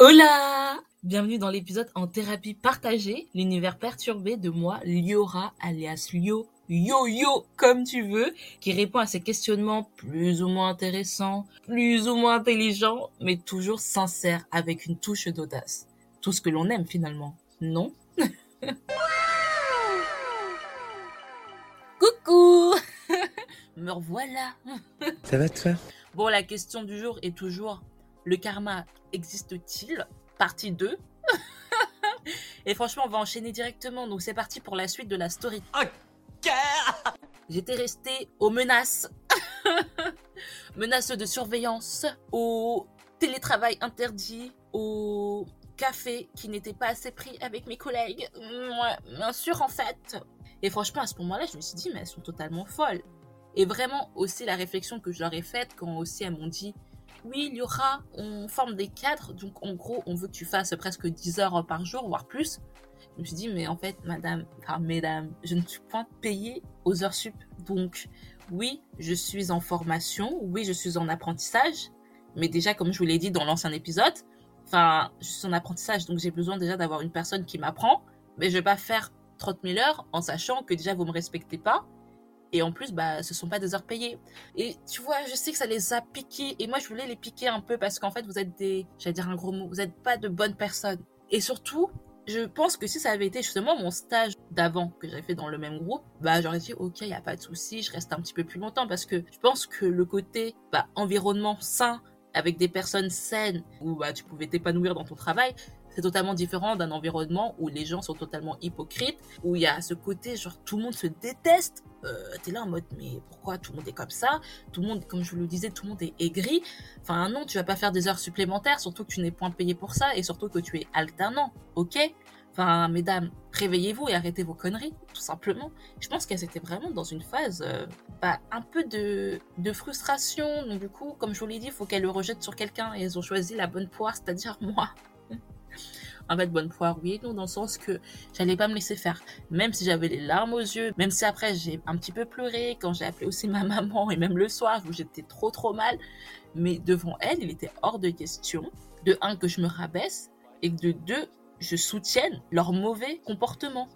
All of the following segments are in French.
Hola! Bienvenue dans l'épisode en thérapie partagée, l'univers perturbé de moi, Liora, alias Lio, Yo-Yo, comme tu veux, qui répond à ces questionnements plus ou moins intéressants, plus ou moins intelligents, mais toujours sincères, avec une touche d'audace. Tout ce que l'on aime finalement, non? Coucou! Me revoilà! Ça va toi? Bon, la question du jour est toujours le karma existe-t-il? Partie 2. Et franchement, on va enchaîner directement. Donc c'est parti pour la suite de la story. Ok J'étais restée aux menaces. menaces de surveillance, au télétravail interdit, au café qui n'était pas assez pris avec mes collègues. Ouais, bien sûr en fait. Et franchement, à ce moment-là, je me suis dit, mais elles sont totalement folles. Et vraiment aussi la réflexion que je leur ai faite quand aussi elles m'ont dit, oui, il y aura, on forme des cadres, donc en gros, on veut que tu fasses presque 10 heures par jour, voire plus. Je me suis dit, mais en fait, madame, enfin, mesdames, je ne suis pas payée aux heures sup. Donc, oui, je suis en formation, oui, je suis en apprentissage, mais déjà, comme je vous l'ai dit dans l'ancien épisode, enfin, je suis en apprentissage, donc j'ai besoin déjà d'avoir une personne qui m'apprend, mais je vais pas faire 30 000 heures en sachant que déjà vous me respectez pas et en plus, bah, ce sont pas des heures payées. Et tu vois, je sais que ça les a piqués. Et moi, je voulais les piquer un peu parce qu'en fait, vous êtes des, j'allais dire un gros mot, vous n'êtes pas de bonnes personnes. Et surtout, je pense que si ça avait été justement mon stage d'avant que j'avais fait dans le même groupe, bah, j'aurais dit, ok, il y a pas de souci, je reste un petit peu plus longtemps parce que je pense que le côté, bah, environnement sain, avec des personnes saines où bah, tu pouvais t'épanouir dans ton travail, c'est totalement différent d'un environnement où les gens sont totalement hypocrites, où il y a ce côté genre tout le monde se déteste. Euh, T'es là en mode mais pourquoi tout le monde est comme ça? Tout le monde, comme je vous le disais, tout le monde est aigri. Enfin non, tu vas pas faire des heures supplémentaires, surtout que tu n'es point payé pour ça et surtout que tu es alternant, ok? Enfin, mesdames, réveillez-vous et arrêtez vos conneries, tout simplement. Je pense qu'elles étaient vraiment dans une phase, euh, bah, un peu de, de frustration. Donc, du coup, comme je vous l'ai dit, il faut qu'elles le rejettent sur quelqu'un et elles ont choisi la bonne poire, c'est-à-dire moi en fait bonne poire oui non dans le sens que j'allais pas me laisser faire. Même si j'avais les larmes aux yeux même si après j'ai un petit peu pleuré quand j'ai appelé aussi ma maman et même le soir où j'étais trop trop mal. Mais devant elle il était hors de question de un que je me rabaisse et de deux je soutienne leur mauvais comportement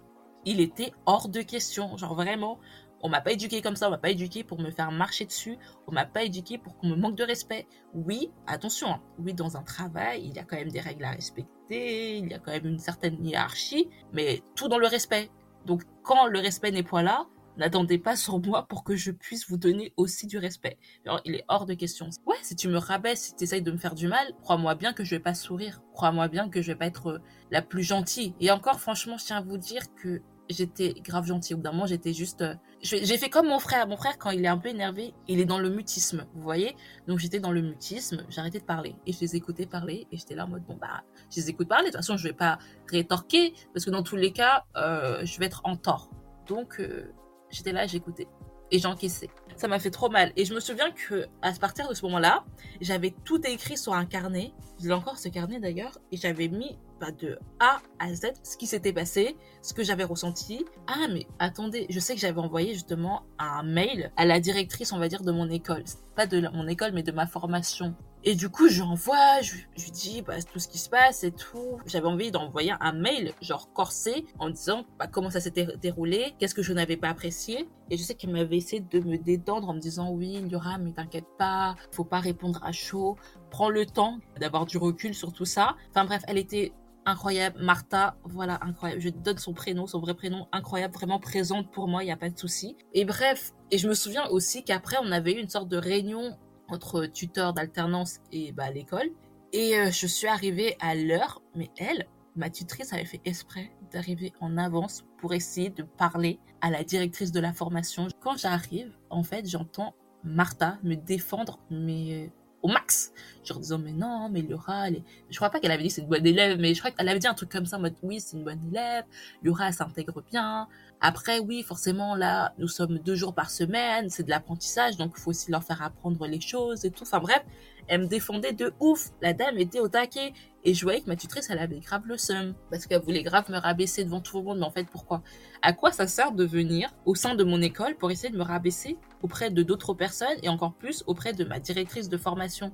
il était hors de question genre vraiment on m'a pas éduqué comme ça, on m'a pas éduqué pour me faire marcher dessus, on m'a pas éduqué pour qu'on me manque de respect. Oui, attention, hein. oui, dans un travail, il y a quand même des règles à respecter, il y a quand même une certaine hiérarchie, mais tout dans le respect. Donc quand le respect n'est pas là, n'attendez pas sur moi pour que je puisse vous donner aussi du respect. Il est hors de question. Ouais, si tu me rabaisses, si tu essayes de me faire du mal, crois-moi bien que je vais pas sourire. Crois-moi bien que je vais pas être euh, la plus gentille. Et encore, franchement, je tiens à vous dire que j'étais grave gentille. Au bout d'un moment, j'étais juste. Euh, j'ai fait comme mon frère. Mon frère, quand il est un peu énervé, il est dans le mutisme, vous voyez? Donc j'étais dans le mutisme, j'arrêtais de parler. Et je les écoutais parler. Et j'étais là en mode, bon, bah, je les écoute parler. De toute façon, je vais pas rétorquer. Parce que dans tous les cas, euh, je vais être en tort. Donc, euh, j'étais là, j'écoutais. Et j'encaissais. Ça m'a fait trop mal. Et je me souviens que à partir de ce moment-là, j'avais tout écrit sur un carnet. J'ai encore ce carnet d'ailleurs. Et j'avais mis de A à Z ce qui s'était passé, ce que j'avais ressenti. Ah, mais attendez, je sais que j'avais envoyé justement un mail à la directrice, on va dire, de mon école. Pas de mon école, mais de ma formation. Et du coup, j'envoie, je, je lui dis bah, tout ce qui se passe et tout. J'avais envie d'envoyer un mail, genre corsé, en disant bah, comment ça s'était déroulé, qu'est-ce que je n'avais pas apprécié. Et je sais qu'elle m'avait essayé de me détendre en me disant oui, il y aura, mais t'inquiète pas, faut pas répondre à chaud, prends le temps d'avoir du recul sur tout ça. Enfin bref, elle était incroyable. Martha, voilà, incroyable. Je donne son prénom, son vrai prénom, incroyable, vraiment présente pour moi, il n'y a pas de souci. Et bref, et je me souviens aussi qu'après, on avait eu une sorte de réunion entre tuteurs d'alternance et bah, l'école. Et euh, je suis arrivée à l'heure, mais elle, ma tutrice avait fait exprès d'arriver en avance pour essayer de parler à la directrice de la formation. Quand j'arrive, en fait, j'entends Martha me défendre, mais au max. Genre disant, mais non, mais Laura, elle est... je crois pas qu'elle avait dit c'est une bonne élève, mais je crois qu'elle avait dit un truc comme ça en mode, oui, c'est une bonne élève, Laura, elle s'intègre bien. Après, oui, forcément, là, nous sommes deux jours par semaine, c'est de l'apprentissage, donc il faut aussi leur faire apprendre les choses et tout. Enfin bref, elle me défendait de ouf. La dame était au taquet. Et je voyais que ma tutrice, elle avait grave le seum. Parce qu'elle voulait grave me rabaisser devant tout le monde. Mais en fait, pourquoi? À quoi ça sert de venir au sein de mon école pour essayer de me rabaisser auprès de d'autres personnes et encore plus auprès de ma directrice de formation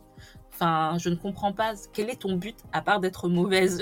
Enfin, je ne comprends pas. Quel est ton but à part d'être mauvaise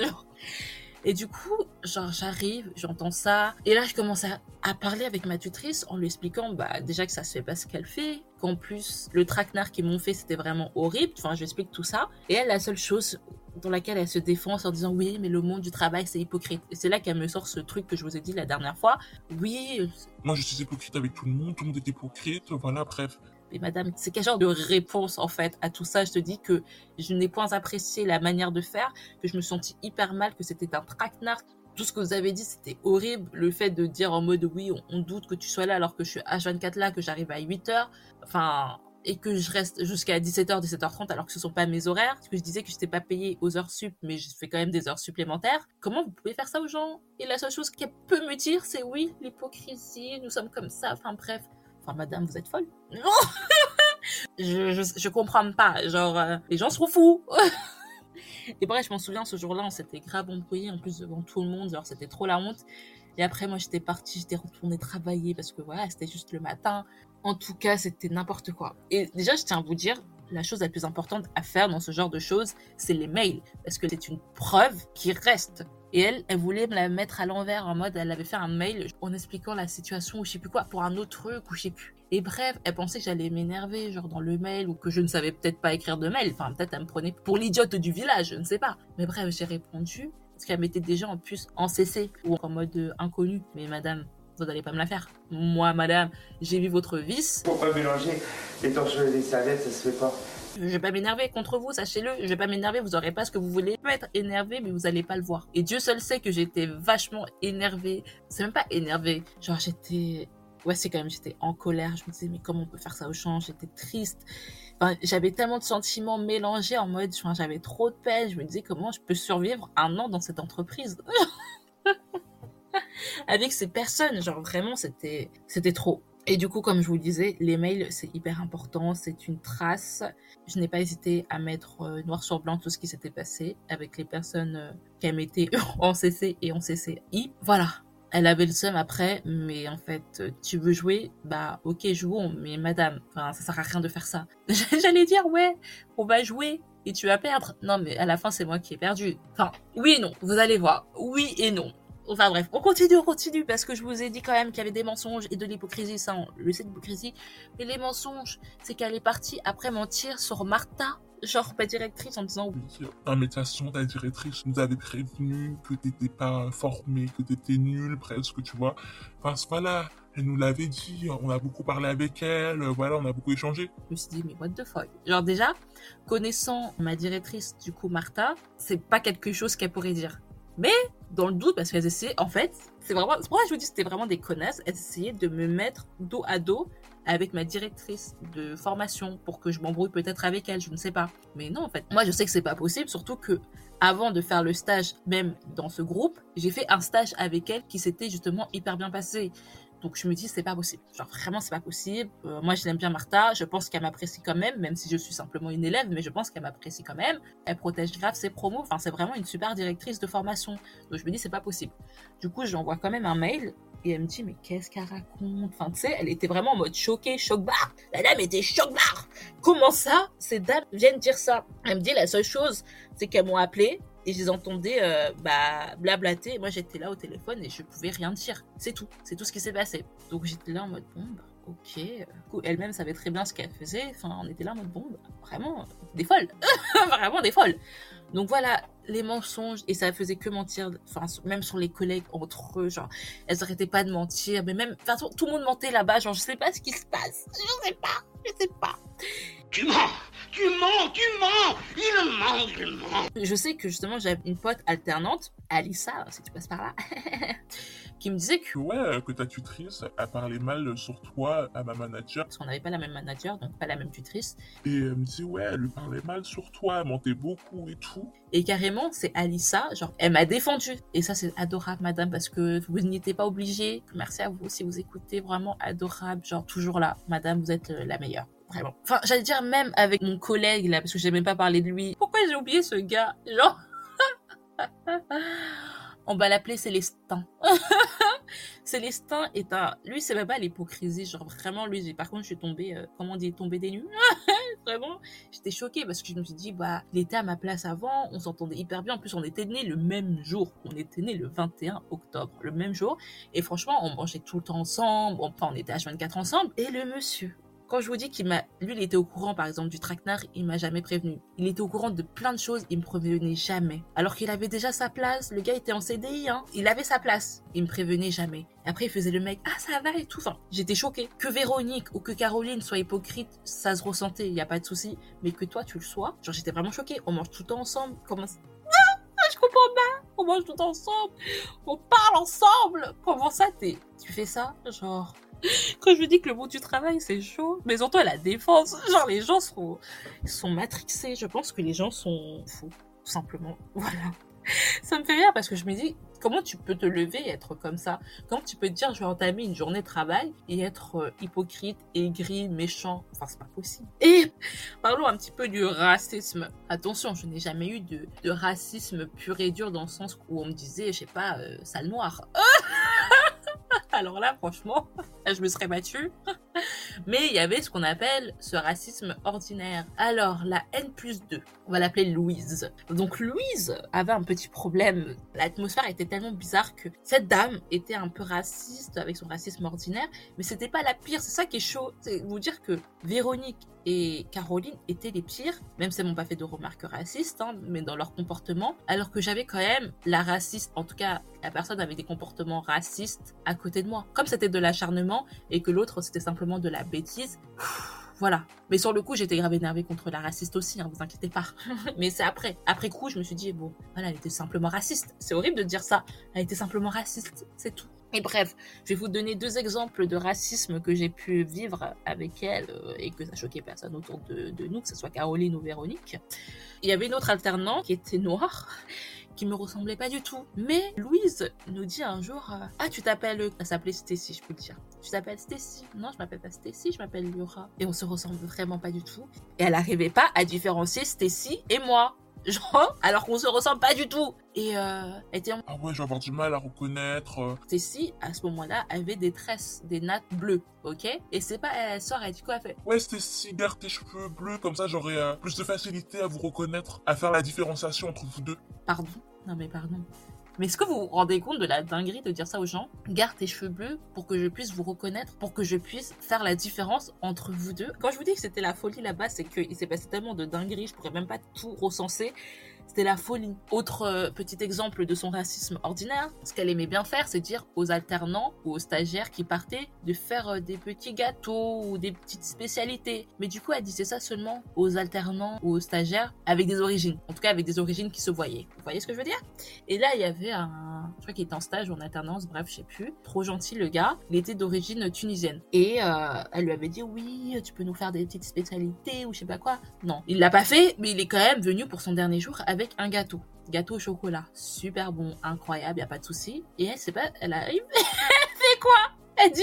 Et du coup, genre, j'arrive, j'entends ça. Et là, je commence à, parler avec ma tutrice en lui expliquant, bah, déjà que ça se fait pas ce qu'elle fait. Qu'en plus, le traquenard qu'ils m'ont fait, c'était vraiment horrible. Enfin, je explique tout ça. Et elle, la seule chose dans laquelle elle se défend en disant, oui, mais le monde du travail, c'est hypocrite. Et c'est là qu'elle me sort ce truc que je vous ai dit la dernière fois. Oui. Moi, je suis hypocrite avec tout le monde. Tout le monde est hypocrite. Voilà, bref. Mais madame, c'est quel genre de réponse en fait à tout ça? Je te dis que je n'ai point apprécié la manière de faire, que je me sentis hyper mal, que c'était un traquenard. Tout ce que vous avez dit, c'était horrible. Le fait de dire en mode oui, on, doute que tu sois là alors que je suis H24 là, que j'arrive à 8h. Enfin, et que je reste jusqu'à 17h, 17h30 alors que ce sont pas mes horaires. Parce que je disais que je n'étais pas payée aux heures sup, mais je fais quand même des heures supplémentaires. Comment vous pouvez faire ça aux gens? Et la seule chose qu'elle peut me dire, c'est oui, l'hypocrisie, nous sommes comme ça. Enfin bref, madame, vous êtes folle. Non je, je, je, comprends pas. Genre, euh, les gens sont fous. et bref, je m'en souviens, ce jour-là, on s'était grave embrouillé, en plus devant tout le monde. Genre, c'était trop la honte. Et après, moi, j'étais partie, j'étais retournée travailler parce que voilà, c'était juste le matin. En tout cas, c'était n'importe quoi. Et déjà, je tiens à vous dire, la chose la plus importante à faire dans ce genre de choses, c'est les mails. Parce que c'est une preuve qui reste. Et elle, elle voulait me la mettre à l'envers en mode, elle avait fait un mail en expliquant la situation ou je sais plus quoi pour un autre truc ou je sais plus. Et bref, elle pensait que j'allais m'énerver, genre dans le mail, ou que je ne savais peut-être pas écrire de mail. Enfin, peut-être elle me prenait pour l'idiote du village, je ne sais pas. Mais bref, j'ai répondu, parce qu'elle m'était déjà en plus en CC, ou en mode euh, inconnu. Mais madame, vous n'allez pas me la faire. Moi, madame, j'ai vu votre vice. Pourquoi mélanger les torchons et les serviettes, ça se fait pas? Je vais pas m'énerver contre vous, sachez-le. Je vais pas m'énerver, vous aurez pas ce que vous voulez. Je peux être énervé, mais vous allez pas le voir. Et Dieu seul sait que j'étais vachement énervée. C'est même pas énervé. Genre, j'étais, ouais, c'est quand même, j'étais en colère. Je me disais, mais comment on peut faire ça au champ? J'étais triste. J'avais tellement de sentiments mélangés en mode, j'avais trop de peine. Je me disais, comment je peux survivre un an dans cette entreprise? Avec ces personnes, genre vraiment, c'était, c'était trop. Et du coup, comme je vous disais, les mails, c'est hyper important, c'est une trace. Je n'ai pas hésité à mettre euh, noir sur blanc tout ce qui s'était passé avec les personnes euh, qui été en CC et en CCI. Voilà. Elle avait le seum après, mais en fait, tu veux jouer, bah ok, jouons, mais madame, enfin, ça sert à rien de faire ça. J'allais dire, ouais, on va jouer et tu vas perdre. Non, mais à la fin, c'est moi qui ai perdu. Enfin, oui et non, vous allez voir. Oui et non. Enfin bref, on continue, on continue, parce que je vous ai dit quand même qu'il y avait des mensonges et de l'hypocrisie, ça on le sait l'hypocrisie. Mais les mensonges, c'est qu'elle est partie après mentir sur Martha, genre ma directrice, en disant oui. En médiation, ta directrice nous avait prévenu que t'étais pas formé, que t'étais nul presque, tu vois. Enfin voilà, elle nous l'avait dit, on a beaucoup parlé avec elle, voilà, on a beaucoup échangé. Je me suis dit, mais what the fuck? Genre déjà, connaissant ma directrice, du coup Martha, c'est pas quelque chose qu'elle pourrait dire. Mais dans le doute, parce qu'elles essayaient, en fait, c'est vraiment, c'est pour ça que je vous dis c'était vraiment des connasses, elles essayaient de me mettre dos à dos avec ma directrice de formation pour que je m'embrouille peut-être avec elle, je ne sais pas. Mais non, en fait, moi je sais que c'est pas possible, surtout que avant de faire le stage, même dans ce groupe, j'ai fait un stage avec elle qui s'était justement hyper bien passé. Donc je me dis c'est pas possible. Genre vraiment c'est pas possible. Euh, moi je l'aime bien Martha, je pense qu'elle m'apprécie quand même, même si je suis simplement une élève, mais je pense qu'elle m'apprécie quand même. Elle protège grave ses promos. Enfin c'est vraiment une super directrice de formation. Donc je me dis c'est pas possible. Du coup j'envoie quand même un mail et elle me dit mais qu'est-ce qu'elle raconte? Enfin tu sais elle était vraiment en mode choquée, choc barre. La dame était choc barre. Comment ça Ces dames viennent dire ça? Elle me dit la seule chose c'est qu'elles m'ont appelé et je les entendais euh, bah, blablater. Moi, j'étais là au téléphone et je pouvais rien dire. C'est tout. C'est tout ce qui s'est passé. Donc, j'étais là en mode, bon, bah, ok. Elle-même savait très bien ce qu'elle faisait. Enfin, on était là en mode, bon, bah, vraiment, des folles. vraiment des folles. Donc, voilà, les mensonges. Et ça faisait que mentir. Enfin, même sur les collègues entre eux. Genre, elles arrêtaient pas de mentir. Mais même, enfin, tout le monde mentait là-bas. Genre, je sais pas ce qui se passe. Je sais pas. Je sais pas. Tu mens Tu mens Tu mens Il ment Il ment Je sais que justement j'avais une pote alternante, Alissa, si tu passes par là, qui me disait que... Ouais, que ta tutrice a parlé mal sur toi à ma manager. Parce qu'on n'avait pas la même manager, donc pas la même tutrice. Et elle me dit, ouais, elle lui parlait mal sur toi, elle mentait beaucoup et tout. Et carrément, c'est Alissa, genre, elle m'a défendu. Et ça, c'est adorable, madame, parce que vous n'étiez pas obligée. Merci à vous si vous écoutez, vraiment adorable, genre, toujours là. Madame, vous êtes euh, la meilleure vraiment. Enfin, j'allais dire même avec mon collègue là, parce que j'ai même pas parlé de lui. Pourquoi j'ai oublié ce gars? Genre, on va l'appeler Célestin. Célestin est un, lui c'est même pas l'hypocrisie, genre vraiment lui. Par contre, je suis tombée, euh, comment on dit, tombée des nues. vraiment, j'étais choquée parce que je me suis dit, bah, il était à ma place avant, on s'entendait hyper bien. En plus, on était nés le même jour. On était nés le 21 octobre, le même jour. Et franchement, on mangeait tout le temps ensemble. Enfin, on était H24 ensemble. Et le monsieur, quand je vous dis qu'il m'a, lui, il était au courant, par exemple, du traquenard, il m'a jamais prévenu. Il était au courant de plein de choses, il me prévenait jamais. Alors qu'il avait déjà sa place, le gars était en CDI, hein. Il avait sa place, il me prévenait jamais. Après, il faisait le mec, ah, ça va et tout. Enfin, j'étais choquée. Que Véronique ou que Caroline soit hypocrite, ça se ressentait, il y a pas de souci. Mais que toi, tu le sois, genre, j'étais vraiment choquée. On mange tout le temps ensemble. Comment ça? Ah, je comprends pas. On mange tout ensemble. On parle ensemble. Comment ça, t'es, tu fais ça? Genre, quand je dis que le monde du travail c'est chaud, mais surtout à la défense, genre les gens sont, sont matrixés. Je pense que les gens sont fous, tout simplement. Voilà. Ça me fait rire parce que je me dis, comment tu peux te lever et être comme ça? Comment tu peux te dire, je vais entamer une journée de travail et être euh, hypocrite, aigri, méchant? Enfin, c'est pas possible. Et parlons un petit peu du racisme. Attention, je n'ai jamais eu de, de, racisme pur et dur dans le sens où on me disait, je sais pas, euh, sale noire. Alors là, franchement, je me serais battue. Mais il y avait ce qu'on appelle ce racisme ordinaire. Alors, la N plus 2, on va l'appeler Louise. Donc Louise avait un petit problème. L'atmosphère était tellement bizarre que cette dame était un peu raciste avec son racisme ordinaire, mais c'était pas la pire. C'est ça qui est chaud. C'est vous dire que Véronique et Caroline étaient les pires, même si elles m'ont pas fait de remarques racistes, hein, mais dans leur comportement, alors que j'avais quand même la raciste, en tout cas la personne avait des comportements racistes à côté de moi. Comme c'était de l'acharnement et que l'autre c'était simplement de la bêtise, voilà. Mais sur le coup, j'étais grave énervée contre la raciste aussi, hein, vous inquiétez pas. Mais c'est après. Après coup, je me suis dit, bon, voilà, elle était simplement raciste. C'est horrible de dire ça. Elle était simplement raciste, c'est tout. Et bref, je vais vous donner deux exemples de racisme que j'ai pu vivre avec elle euh, et que ça choquait personne autour de, de nous, que ce soit Caroline ou Véronique. Il y avait une autre alternante qui était noire qui me ressemblait pas du tout. Mais Louise nous dit un jour euh, Ah, tu t'appelles. Elle s'appelait Stacy, je peux le dire. Tu t'appelles Stacy? Non, je m'appelle pas Stacy, je m'appelle Laura. Et on se ressemble vraiment pas du tout. Et elle arrivait pas à différencier Stacy et moi. Genre, alors qu'on se ressemble pas du tout. Et euh, elle était en... Ah ouais, je vais avoir du mal à reconnaître. euh. Stacy, à ce moment-là, avait des tresses, des nattes bleues, ok? Et c'est pas, elle sort, elle dit quoi Elle fait Ouais, si garde tes cheveux bleus, comme ça j'aurais euh, plus de facilité à vous reconnaître, à faire la différenciation entre vous deux. Pardon? Non mais pardon. Mais est-ce que vous vous rendez compte de la dinguerie de dire ça aux gens? Garde tes cheveux bleus pour que je puisse vous reconnaître, pour que je puisse faire la différence entre vous deux. Quand je vous dis que c'était la folie là-bas, c'est qu'il s'est passé tellement de dingueries, je pourrais même pas tout recenser. C'était la folie. Autre euh, petit exemple de son racisme ordinaire, ce qu'elle aimait bien faire, c'est dire aux alternants ou aux stagiaires qui partaient de faire euh, des petits gâteaux ou des petites spécialités. Mais du coup, elle disait ça seulement aux alternants ou aux stagiaires avec des origines. En tout cas, avec des origines qui se voyaient. Vous voyez ce que je veux dire? Et là, il y avait un... Je crois qu'il était en stage ou en alternance, bref, je sais plus. Trop gentil le gars. Il était d'origine tunisienne. Et euh, elle lui avait dit, oui, tu peux nous faire des petites spécialités ou je sais pas quoi. Non, il l'a pas fait, mais il est quand même venu pour son dernier jour avec un gâteau. Gâteau au chocolat. Super bon, incroyable, y a pas de souci. Et elle, c'est pas, elle arrive. fait quoi? Elle dit,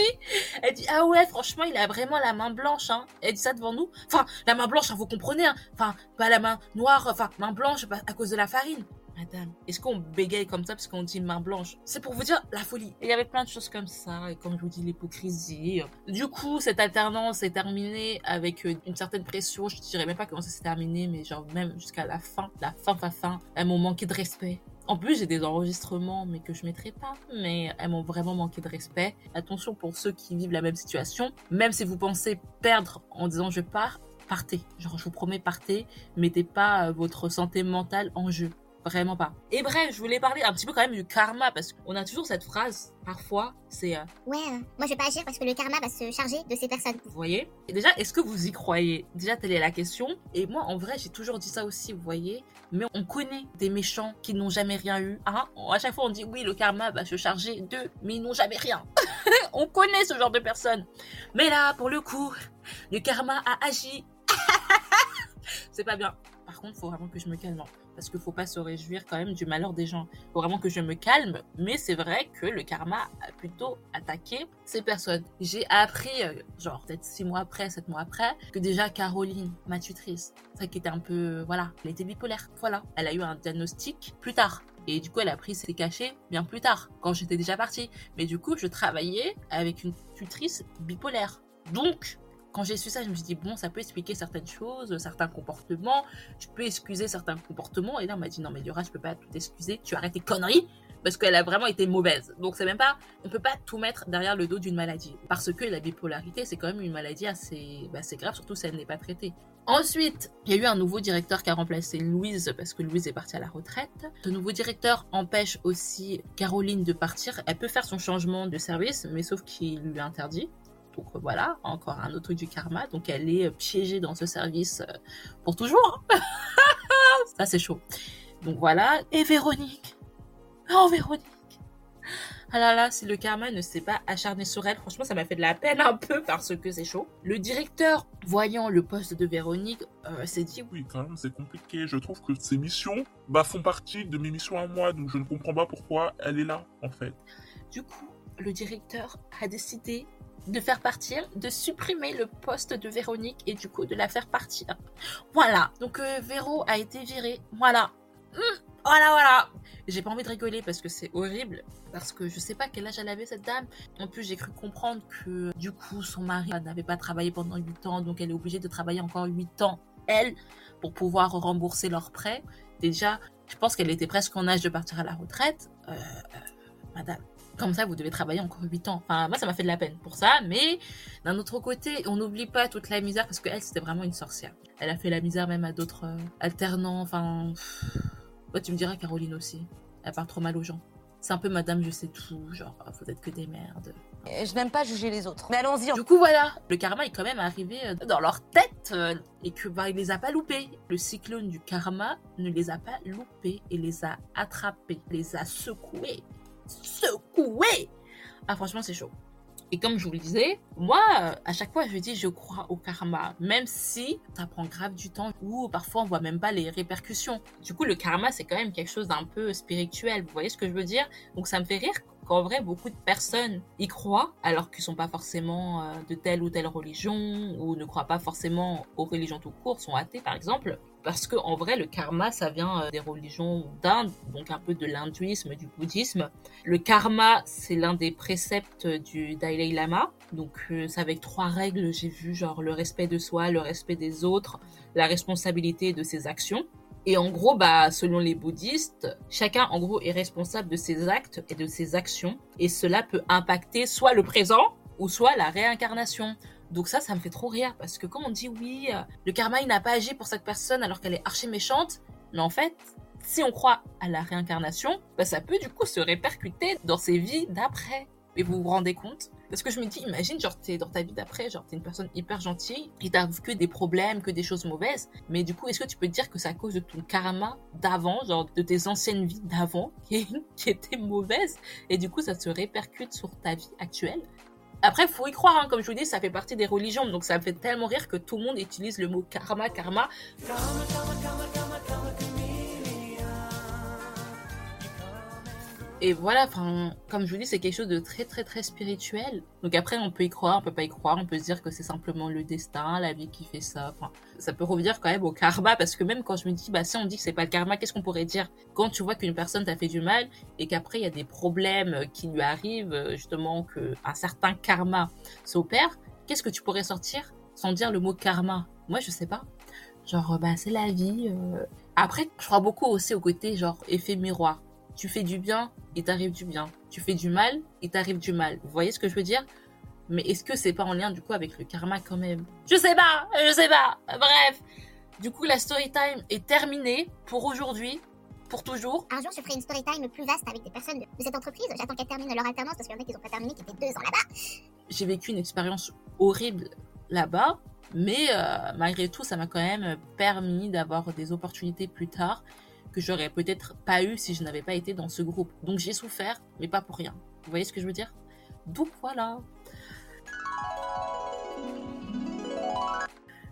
elle dit, ah ouais, franchement, il a vraiment la main blanche, hein. Elle dit ça devant nous. Enfin, la main blanche, hein, vous comprenez, hein. Enfin, pas la main noire, enfin, main blanche à cause de la farine. Madame, est-ce qu'on bégaye comme ça parce qu'on dit main blanche? C'est pour vous dire la folie. Et il y avait plein de choses comme ça, et comme je vous dis, l'hypocrisie. Du coup, cette alternance est terminée avec euh, une certaine pression. Je dirais même pas comment ça s'est terminé, mais genre même jusqu'à la fin, la fin, fin, fin. Elles m'ont manqué de respect. En plus, j'ai des enregistrements, mais que je mettrai pas. Mais elles m'ont vraiment manqué de respect. Attention pour ceux qui vivent la même situation. Même si vous pensez perdre en disant je pars, partez. Genre, je vous promets, partez. Mettez pas euh, votre santé mentale en jeu. Vraiment pas. Et bref, je voulais parler un petit peu quand même du karma parce qu'on a toujours cette phrase, parfois, c'est... euh, Ouais, euh, moi je vais pas agir parce que le karma va se charger de ces personnes. vous voyez? Et déjà, est-ce que vous y croyez? Déjà, telle est la question. Et moi, en vrai, j'ai toujours dit ça aussi, vous voyez. Mais on connaît des méchants qui n'ont jamais rien eu. Hein à chaque fois, on dit oui, le karma va se charger d'eux, mais ils n'ont jamais rien. on connaît ce genre de personnes. Mais là, pour le coup, le karma a agi. C'est pas bien. Par contre, faut vraiment que je me calme. Parce qu'il faut pas se réjouir quand même du malheur des gens. Faut vraiment que je me calme. Mais c'est vrai que le karma a plutôt attaqué ces personnes. J'ai appris, euh, genre peut-être six mois après, sept mois après, que déjà Caroline, ma tutrice, ça qui était un peu, voilà, elle était bipolaire. Voilà. Elle a eu un diagnostic plus tard. Et du coup, elle a pris ses cachets bien plus tard, quand j'étais déjà partie. Mais du coup, je travaillais avec une tutrice bipolaire. Donc, quand j'ai su ça, je me suis dit, bon, ça peut expliquer certaines choses, certains comportements, tu peux excuser certains comportements. Et là, on m'a dit, non, mais Laura, je peux pas tout excuser, tu arrêtes tes conneries, parce qu'elle a vraiment été mauvaise. Donc, c'est même pas, on peut pas tout mettre derrière le dos d'une maladie. Parce que la bipolarité, c'est quand même une maladie assez, bah, assez grave, surtout si elle n'est pas traitée. Ensuite, il y a eu un nouveau directeur qui a remplacé Louise parce que Louise est partie à la retraite. Ce nouveau directeur empêche aussi Caroline de partir. Elle peut faire son changement de service, mais sauf qu'il lui interdit. Donc voilà, encore un autre truc du karma. Donc elle est piégée dans ce service euh, pour toujours. Ça c'est chaud. Donc voilà. Et Véronique. Oh Véronique. Ah là là, si le karma ne s'est pas acharné sur elle, franchement, ça m'a fait de la peine un peu parce que c'est chaud. Le directeur, voyant le poste de Véronique, euh, s'est dit Oui, quand même, c'est compliqué. Je trouve que ces missions bah, font partie de mes missions à moi, donc je ne comprends pas pourquoi elle est là, en fait. Du coup, le directeur a décidé de faire partir, de supprimer le poste de Véronique et du coup de la faire partir. Voilà. Donc euh, Véro a été viré. Voilà. Hmm, voilà, voilà. J'ai pas envie de rigoler parce que c'est horrible. Parce que je sais pas quel âge elle avait cette dame. En plus, j'ai cru comprendre que du coup, son mari n'avait pas travaillé pendant 8 ans. Donc elle est obligée de travailler encore 8 ans, elle, pour pouvoir rembourser leurs prêts. Déjà, je pense qu'elle était presque en âge de partir à la retraite. Euh, euh, madame comme ça, vous devez travailler encore 8 ans. Enfin, moi, ça m'a fait de la peine pour ça. Mais d'un autre côté, on n'oublie pas toute la misère parce qu'elle, c'était vraiment une sorcière. Elle a fait la misère même à d'autres euh, alternants. Enfin, ouais, tu me diras, Caroline aussi. Elle parle trop mal aux gens. C'est un peu madame, je sais tout. Genre, vous êtes que des merdes. Je n'aime pas juger les autres. Mais allons-y. Du coup, voilà. Le karma est quand même arrivé euh, dans leur tête euh, et que, bah, il les a pas loupés. Le cyclone du karma ne les a pas loupés et les a attrapés, les a secoués secoué. Ah, franchement, c'est chaud. Et comme je vous le disais, moi, à chaque fois, je dis je crois au karma, même si ça prend grave du temps ou parfois on voit même pas les répercussions. Du coup, le karma, c'est quand même quelque chose d'un peu spirituel. Vous voyez ce que je veux dire? Donc, ça me fait rire qu'en vrai, beaucoup de personnes y croient, alors qu'ils sont pas forcément euh, de telle ou telle religion ou ne croient pas forcément aux religions tout court, sont athées par exemple parce que en vrai le karma ça vient euh, des religions d'Inde donc un peu de l'hindouisme du bouddhisme. Le karma c'est l'un des préceptes du Dalai Lama. Donc euh, c'est avec trois règles j'ai vu genre le respect de soi le respect des autres la responsabilité de ses actions. Et en gros, bah, selon les bouddhistes, chacun en gros est responsable de ses actes et de ses actions, et cela peut impacter soit le présent ou soit la réincarnation. Donc ça, ça me fait trop rire parce que quand on dit oui, euh, le karma il n'a pas agi pour cette personne alors qu'elle est archi méchante, mais en fait, si on croit à la réincarnation, bah, ça peut du coup se répercuter dans ses vies d'après. Et vous vous rendez compte? Parce que je me dis, imagine, genre, t'es dans ta vie d'après, genre, t'es une personne hyper gentille, et t'as que des problèmes, que des choses mauvaises. Mais du coup, est-ce que tu peux te dire que c'est à cause de ton karma d'avant, genre, de tes anciennes vies d'avant, qui, qui étaient mauvaises, et du coup, ça se répercute sur ta vie actuelle? Après, faut y croire, hein. comme je vous dis, ça fait partie des religions, donc ça me fait tellement rire que tout le monde utilise le mot karma, karma. Et voilà, comme je vous dis, c'est quelque chose de très très très spirituel. Donc après, on peut y croire, on peut pas y croire, on peut se dire que c'est simplement le destin, la vie qui fait ça. Enfin, ça peut revenir quand même au karma, parce que même quand je me dis, bah si on dit que c'est pas le karma, qu'est-ce qu'on pourrait dire? Quand tu vois qu'une personne t'a fait du mal et qu'après il y a des problèmes qui lui arrivent, justement, que un certain karma s'opère, qu'est-ce que tu pourrais sortir sans dire le mot karma? Moi, je sais pas. Genre, bah c'est la vie. Euh. Après, je crois beaucoup aussi au côté genre effet miroir tu fais du bien, il t'arrive du bien. Tu fais du mal, il t'arrive du mal. Vous voyez ce que je veux dire? Mais est-ce que c'est pas en lien du coup avec le karma quand même? Je sais pas, je sais pas. Bref. Du coup, la story time est terminée pour aujourd'hui. Pour toujours. Un jour, je ferai une story time plus vaste avec des personnes de, cette entreprise. J'attends qu'elles terminent leur alternance parce qu'il y en a qui n'ont pas terminé, qui étaient deux ans là-bas. J'ai vécu une expérience horrible là-bas. Mais euh, malgré tout, ça m'a quand même permis d'avoir des opportunités plus tard que j'aurais peut-être pas eu si je n'avais pas été dans ce groupe. Donc j'ai souffert, mais pas pour rien. Vous voyez ce que je veux dire? Donc voilà.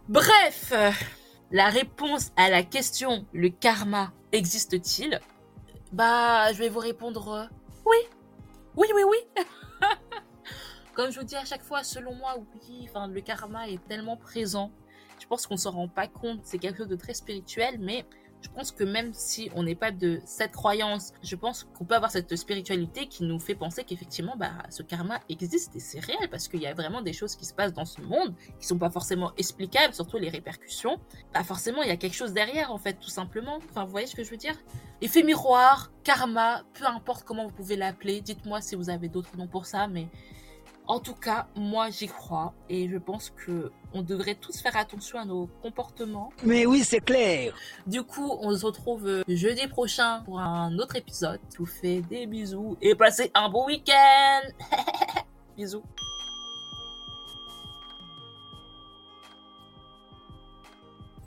Bref, la réponse à la question le karma existe-t-il? Bah, je vais vous répondre oui. Oui, oui, oui. Comme je vous dis à chaque fois, selon moi, oui, enfin, le karma est tellement présent. Je pense qu'on s'en rend pas compte. C'est quelque chose de très spirituel, mais Je pense que même si on n'est pas de cette croyance, je pense qu'on peut avoir cette spiritualité qui nous fait penser qu'effectivement, bah, ce karma existe et c'est réel parce qu'il y a vraiment des choses qui se passent dans ce monde qui sont pas forcément explicables, surtout les répercussions. Bah, forcément, il y a quelque chose derrière, en fait, tout simplement. Enfin, vous voyez ce que je veux dire? Effet miroir, karma, peu importe comment vous pouvez l'appeler. Dites-moi si vous avez d'autres noms pour ça, mais en tout cas, moi j'y crois et je pense que on devrait tous faire attention à nos comportements. Mais oui, c'est clair. Du coup, on se retrouve jeudi prochain pour un autre épisode. Je vous fais des bisous et passez un bon week-end. bisous.